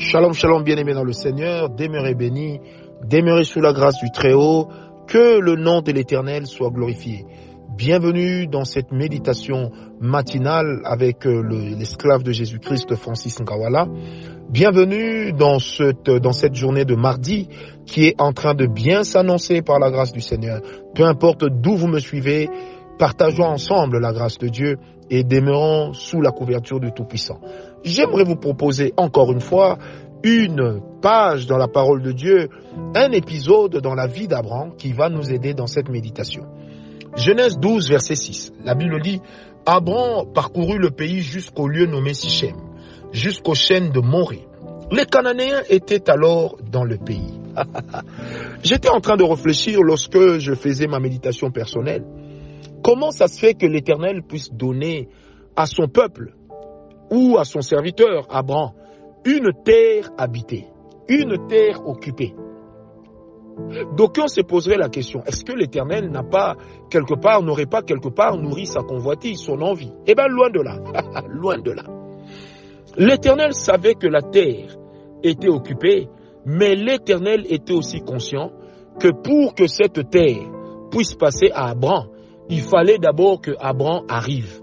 Shalom, shalom, bien-aimés dans le Seigneur, demeurez bénis, demeurez sous la grâce du Très-Haut, que le nom de l'Éternel soit glorifié. Bienvenue dans cette méditation matinale avec euh, l'esclave de Jésus-Christ, Francis Ngawala. Bienvenue dans cette, dans cette journée de mardi qui est en train de bien s'annoncer par la grâce du Seigneur. Peu importe d'où vous me suivez, partageons ensemble la grâce de Dieu et demeurons sous la couverture du Tout-Puissant. J'aimerais vous proposer encore une fois une page dans la parole de Dieu, un épisode dans la vie d'Abraham qui va nous aider dans cette méditation. Genèse 12, verset 6. La Bible dit, Abraham parcourut le pays jusqu'au lieu nommé Sichem, jusqu'aux chaînes de Morée. Les Cananéens étaient alors dans le pays. J'étais en train de réfléchir lorsque je faisais ma méditation personnelle. Comment ça se fait que l'Éternel puisse donner à son peuple ou à son serviteur Abraham une terre habitée, une terre occupée? D'aucuns se poseraient la question, est-ce que l'Éternel n'a pas quelque part, n'aurait pas quelque part nourri sa convoitise, son envie? Eh bien, loin de là, loin de là. L'Éternel savait que la terre était occupée, mais l'Éternel était aussi conscient que pour que cette terre puisse passer à Abraham, il fallait d'abord que Abraham arrive.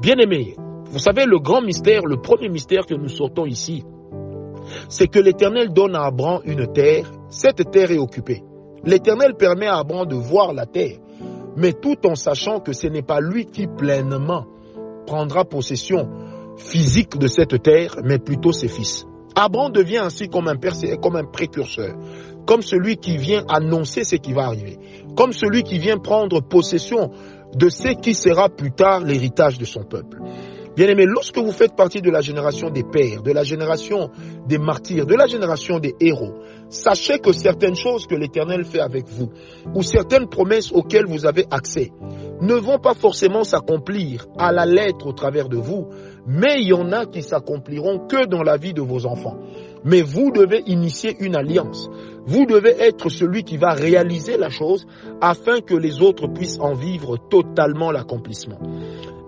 Bien aimé, vous savez, le grand mystère, le premier mystère que nous sortons ici, c'est que l'Éternel donne à Abraham une terre, cette terre est occupée. L'Éternel permet à Abraham de voir la terre, mais tout en sachant que ce n'est pas lui qui pleinement prendra possession physique de cette terre, mais plutôt ses fils. Abraham devient ainsi comme un, comme un précurseur, comme celui qui vient annoncer ce qui va arriver, comme celui qui vient prendre possession de ce qui sera plus tard l'héritage de son peuple. Bien aimé, lorsque vous faites partie de la génération des pères, de la génération des martyrs, de la génération des héros, sachez que certaines choses que l'Éternel fait avec vous, ou certaines promesses auxquelles vous avez accès, ne vont pas forcément s'accomplir à la lettre au travers de vous, mais il y en a qui s'accompliront que dans la vie de vos enfants. Mais vous devez initier une alliance. Vous devez être celui qui va réaliser la chose afin que les autres puissent en vivre totalement l'accomplissement.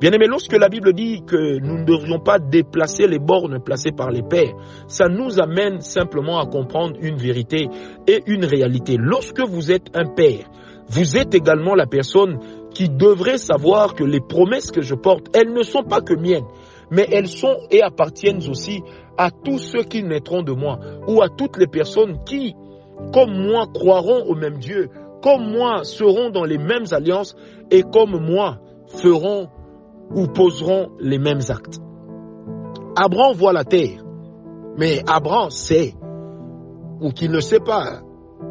Bien aimé, lorsque la Bible dit que nous ne devrions pas déplacer les bornes placées par les pères, ça nous amène simplement à comprendre une vérité et une réalité. Lorsque vous êtes un père, vous êtes également la personne qui devrait savoir que les promesses que je porte, elles ne sont pas que miennes, mais elles sont et appartiennent aussi à tous ceux qui naîtront de moi, ou à toutes les personnes qui, comme moi, croiront au même Dieu, comme moi, seront dans les mêmes alliances, et comme moi, feront ou poseront les mêmes actes. Abraham voit la terre, mais Abraham sait, ou qu'il ne sait pas,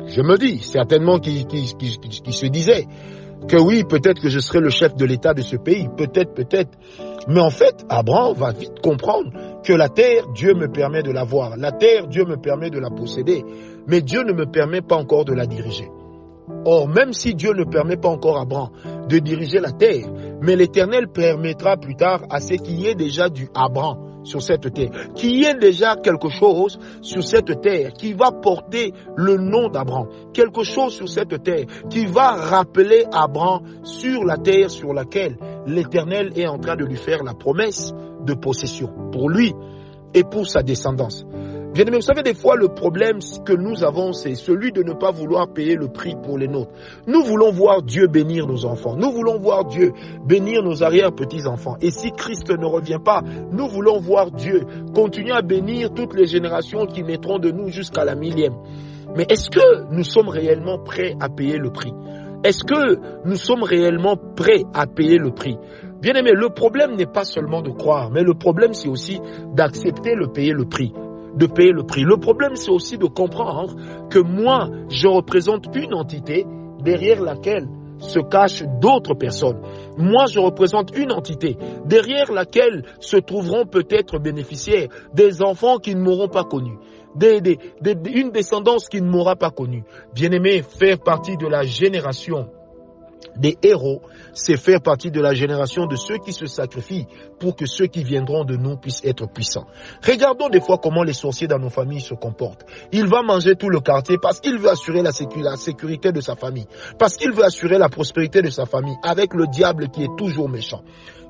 je me dis, certainement qu'il se disait, que oui, peut-être que je serai le chef de l'État de ce pays, peut-être, peut-être. Mais en fait, Abraham va vite comprendre que la terre, Dieu me permet de la voir. La terre, Dieu me permet de la posséder. Mais Dieu ne me permet pas encore de la diriger. Or, même si Dieu ne permet pas encore à Abraham de diriger la terre, mais l'Éternel permettra plus tard à ce qu'il y ait déjà du Abraham sur cette terre, qu'il y ait déjà quelque chose sur cette terre qui va porter le nom d'Abraham, quelque chose sur cette terre qui va rappeler Abraham sur la terre sur laquelle l'Éternel est en train de lui faire la promesse de possession pour lui et pour sa descendance. Bien aimé, vous savez, des fois, le problème que nous avons, c'est celui de ne pas vouloir payer le prix pour les nôtres. Nous voulons voir Dieu bénir nos enfants. Nous voulons voir Dieu bénir nos arrière-petits-enfants. Et si Christ ne revient pas, nous voulons voir Dieu continuer à bénir toutes les générations qui naîtront de nous jusqu'à la millième. Mais est-ce que nous sommes réellement prêts à payer le prix? Est-ce que nous sommes réellement prêts à payer le prix? Bien aimé, le problème n'est pas seulement de croire, mais le problème c'est aussi d'accepter le payer le prix de payer le prix. Le problème, c'est aussi de comprendre que moi, je représente une entité derrière laquelle se cachent d'autres personnes. Moi, je représente une entité derrière laquelle se trouveront peut-être bénéficiaires des enfants qui ne m'auront pas connus. Une descendance qui ne m'aura pas connue. Bien aimé, faire partie de la génération des héros, c'est faire partie de la génération de ceux qui se sacrifient pour que ceux qui viendront de nous puissent être puissants. Regardons des fois comment les sorciers dans nos familles se comportent. Il va manger tout le quartier parce qu'il veut assurer la, sécurité de sa famille, parce qu'il veut assurer la prospérité de sa famille avec le diable qui est toujours méchant.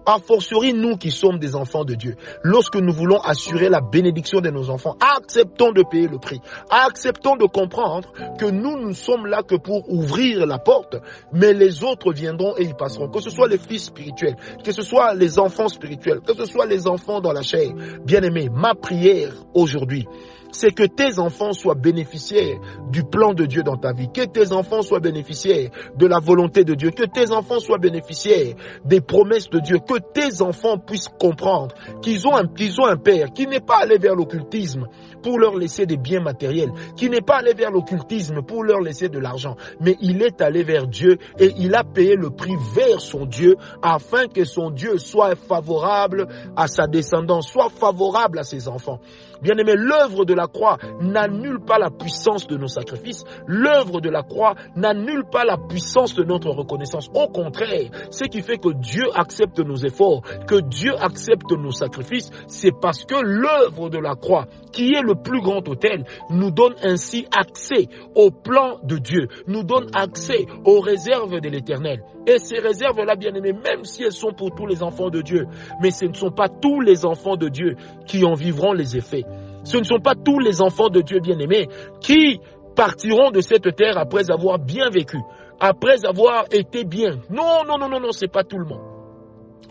A fortiori, nous qui sommes des enfants de Dieu, lorsque nous voulons assurer la bénédiction de nos enfants, acceptons de payer le prix. Acceptons de comprendre que nous ne sommes là que pour ouvrir la porte, mais les autres viendront et y passeront. Que ce soit les fils spirituels, que ce soit les enfants spirituels, que ce soit les enfants dans la chair. Bien aimé, ma prière aujourd'hui, c'est que tes enfants soient bénéficiaires du plan de Dieu dans ta vie, que tes enfants soient bénéficiaires de la volonté de Dieu, que tes enfants soient bénéficiaires des promesses de Dieu, que tes enfants puissent comprendre qu'ils ont un, ont un père qui n'est pas allé vers l'occultisme pour leur laisser des biens matériels, qui n'est pas allé vers l'occultisme pour leur laisser de l'argent, mais il est allé vers Dieu et il a payé le prix vers son Dieu afin que son Dieu soit favorable à sa descendance, soit favorable à ses enfants. Bien aimé, l'œuvre de la croix n'annule pas la puissance de nos sacrifices. L'œuvre de la croix n'annule pas la puissance de notre reconnaissance. Au contraire, ce qui fait que Dieu accepte nos efforts, que Dieu accepte nos sacrifices, c'est parce que l'œuvre de la croix, qui est le plus grand hôtel, nous donne ainsi accès au plan de Dieu, nous donne accès aux réserves de l'éternel. Et ces réserves-là, bien aimés, même si elles sont pour tous les enfants de Dieu, mais ce ne sont pas tous les enfants de Dieu qui en vivront les effets. Ce ne sont pas tous les enfants de Dieu bien-aimés qui partiront de cette terre après avoir bien vécu, après avoir été bien. Non, non, non, non, non, c'est pas tout le monde.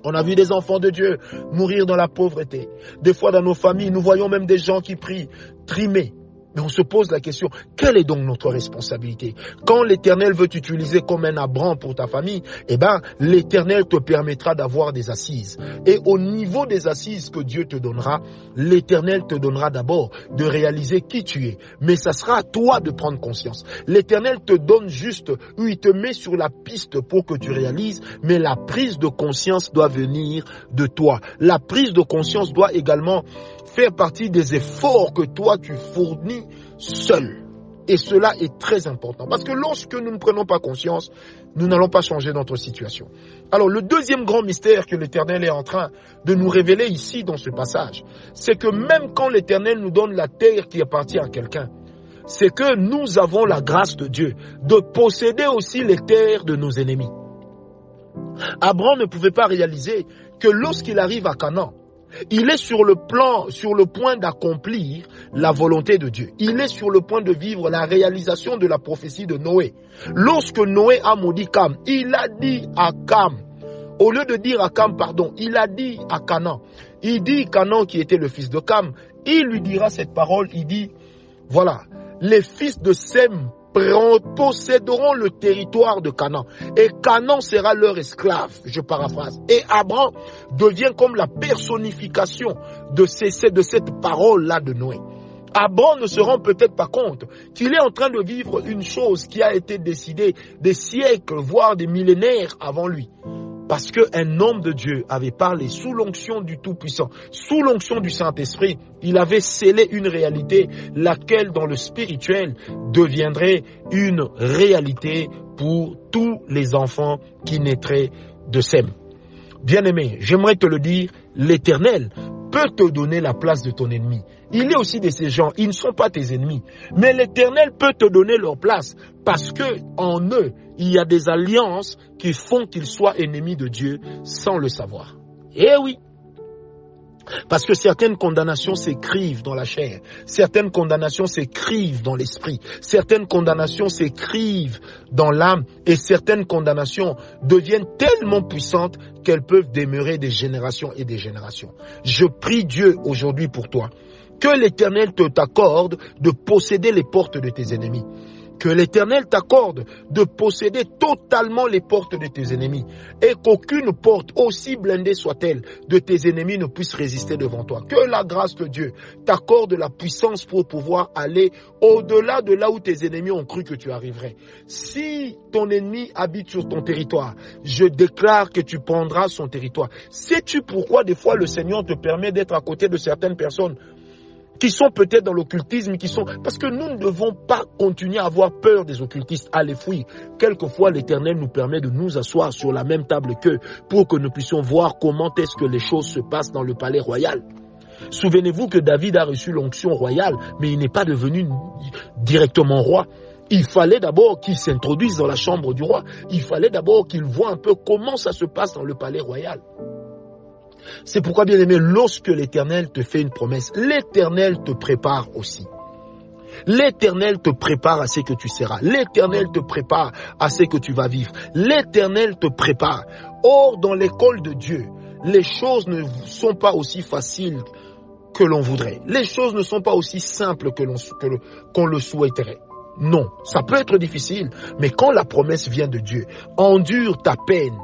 On a vu des enfants de Dieu mourir dans la pauvreté. Des fois dans nos familles, nous voyons même des gens qui prient, trimés, mais on se pose la question, quelle est donc notre responsabilité? Quand l'Éternel veut t'utiliser comme un abran pour ta famille, eh ben, l'Éternel te permettra d'avoir des assises. Et au niveau des assises que Dieu te donnera, l'Éternel te donnera d'abord de réaliser qui tu es. Mais ça sera à toi de prendre conscience. L'Éternel te donne juste, ou il te met sur la piste pour que tu réalises, mais la prise de conscience doit venir de toi. La prise de conscience doit également faire partie des efforts que toi tu fournis seul. Et cela est très important. Parce que lorsque nous ne prenons pas conscience, nous n'allons pas changer notre situation. Alors le deuxième grand mystère que l'Éternel est en train de nous révéler ici dans ce passage, c'est que même quand l'Éternel nous donne la terre qui appartient à quelqu'un, c'est que nous avons la grâce de Dieu de posséder aussi les terres de nos ennemis. Abraham ne pouvait pas réaliser que lorsqu'il arrive à Canaan, il est sur le plan, sur le point d'accomplir la volonté de Dieu. Il est sur le point de vivre la réalisation de la prophétie de Noé. Lorsque Noé a maudit Cam, il a dit à Cam, au lieu de dire à Cam, pardon, il a dit à Canaan. Il dit Canaan qui était le fils de Cam, il lui dira cette parole, il dit, voilà, les fils de Sem posséderont le territoire de Canaan. Et Canaan sera leur esclave, je paraphrase. Et Abraham devient comme la personnification de, ces, de cette parole-là de Noé. Abraham ne se rend peut-être pas compte qu'il est en train de vivre une chose qui a été décidée des siècles, voire des millénaires avant lui. Parce qu'un homme de Dieu avait parlé sous l'onction du Tout-Puissant, sous l'onction du Saint-Esprit, il avait scellé une réalité, laquelle dans le spirituel deviendrait une réalité pour tous les enfants qui naîtraient de Sem. Bien-aimé, j'aimerais te le dire, l'Éternel peut te donner la place de ton ennemi. Il est aussi de ces gens, ils ne sont pas tes ennemis, mais l'Éternel peut te donner leur place parce que en eux, il y a des alliances qui font qu'ils soient ennemis de Dieu sans le savoir. Eh oui. Parce que certaines condamnations s'écrivent dans la chair, certaines condamnations s'écrivent dans l'esprit, certaines condamnations s'écrivent dans l'âme. Et certaines condamnations deviennent tellement puissantes qu'elles peuvent demeurer des générations et des générations. Je prie Dieu aujourd'hui pour toi. Que l'Éternel te t'accorde de posséder les portes de tes ennemis que l'Éternel t'accorde de posséder totalement les portes de tes ennemis et qu'aucune porte, aussi blindée soit-elle, de tes ennemis ne puisse résister devant toi. Que la grâce de Dieu t'accorde la puissance pour pouvoir aller au-delà de là où tes ennemis ont cru que tu arriverais. Si ton ennemi habite sur ton territoire, je déclare que tu prendras son territoire. Sais-tu pourquoi des fois le Seigneur te permet d'être à côté de certaines personnes qui sont peut-être dans l'occultisme, qui sont... Parce que nous ne devons pas continuer à avoir peur des occultistes, à les fuir. Quelquefois, l'Éternel nous permet de nous asseoir sur la même table qu'eux pour que nous puissions voir comment est-ce que les choses se passent dans le palais royal. Souvenez-vous que David a reçu l'onction royale, mais il n'est pas devenu directement roi. Il fallait d'abord qu'il s'introduise dans la chambre du roi. Il fallait d'abord qu'il voit un peu comment ça se passe dans le palais royal. C'est pourquoi, bien aimé, lorsque l'Éternel te fait une promesse, l'Éternel te prépare aussi. L'Éternel te prépare à ce que tu seras. L'Éternel te prépare à ce que tu vas vivre. L'Éternel te prépare. Or, dans l'école de Dieu, les choses ne sont pas aussi faciles que l'on voudrait. Les choses ne sont pas aussi simples que l'on qu'on le souhaiterait. Non, ça peut être difficile, mais quand la promesse vient de Dieu, endure ta peine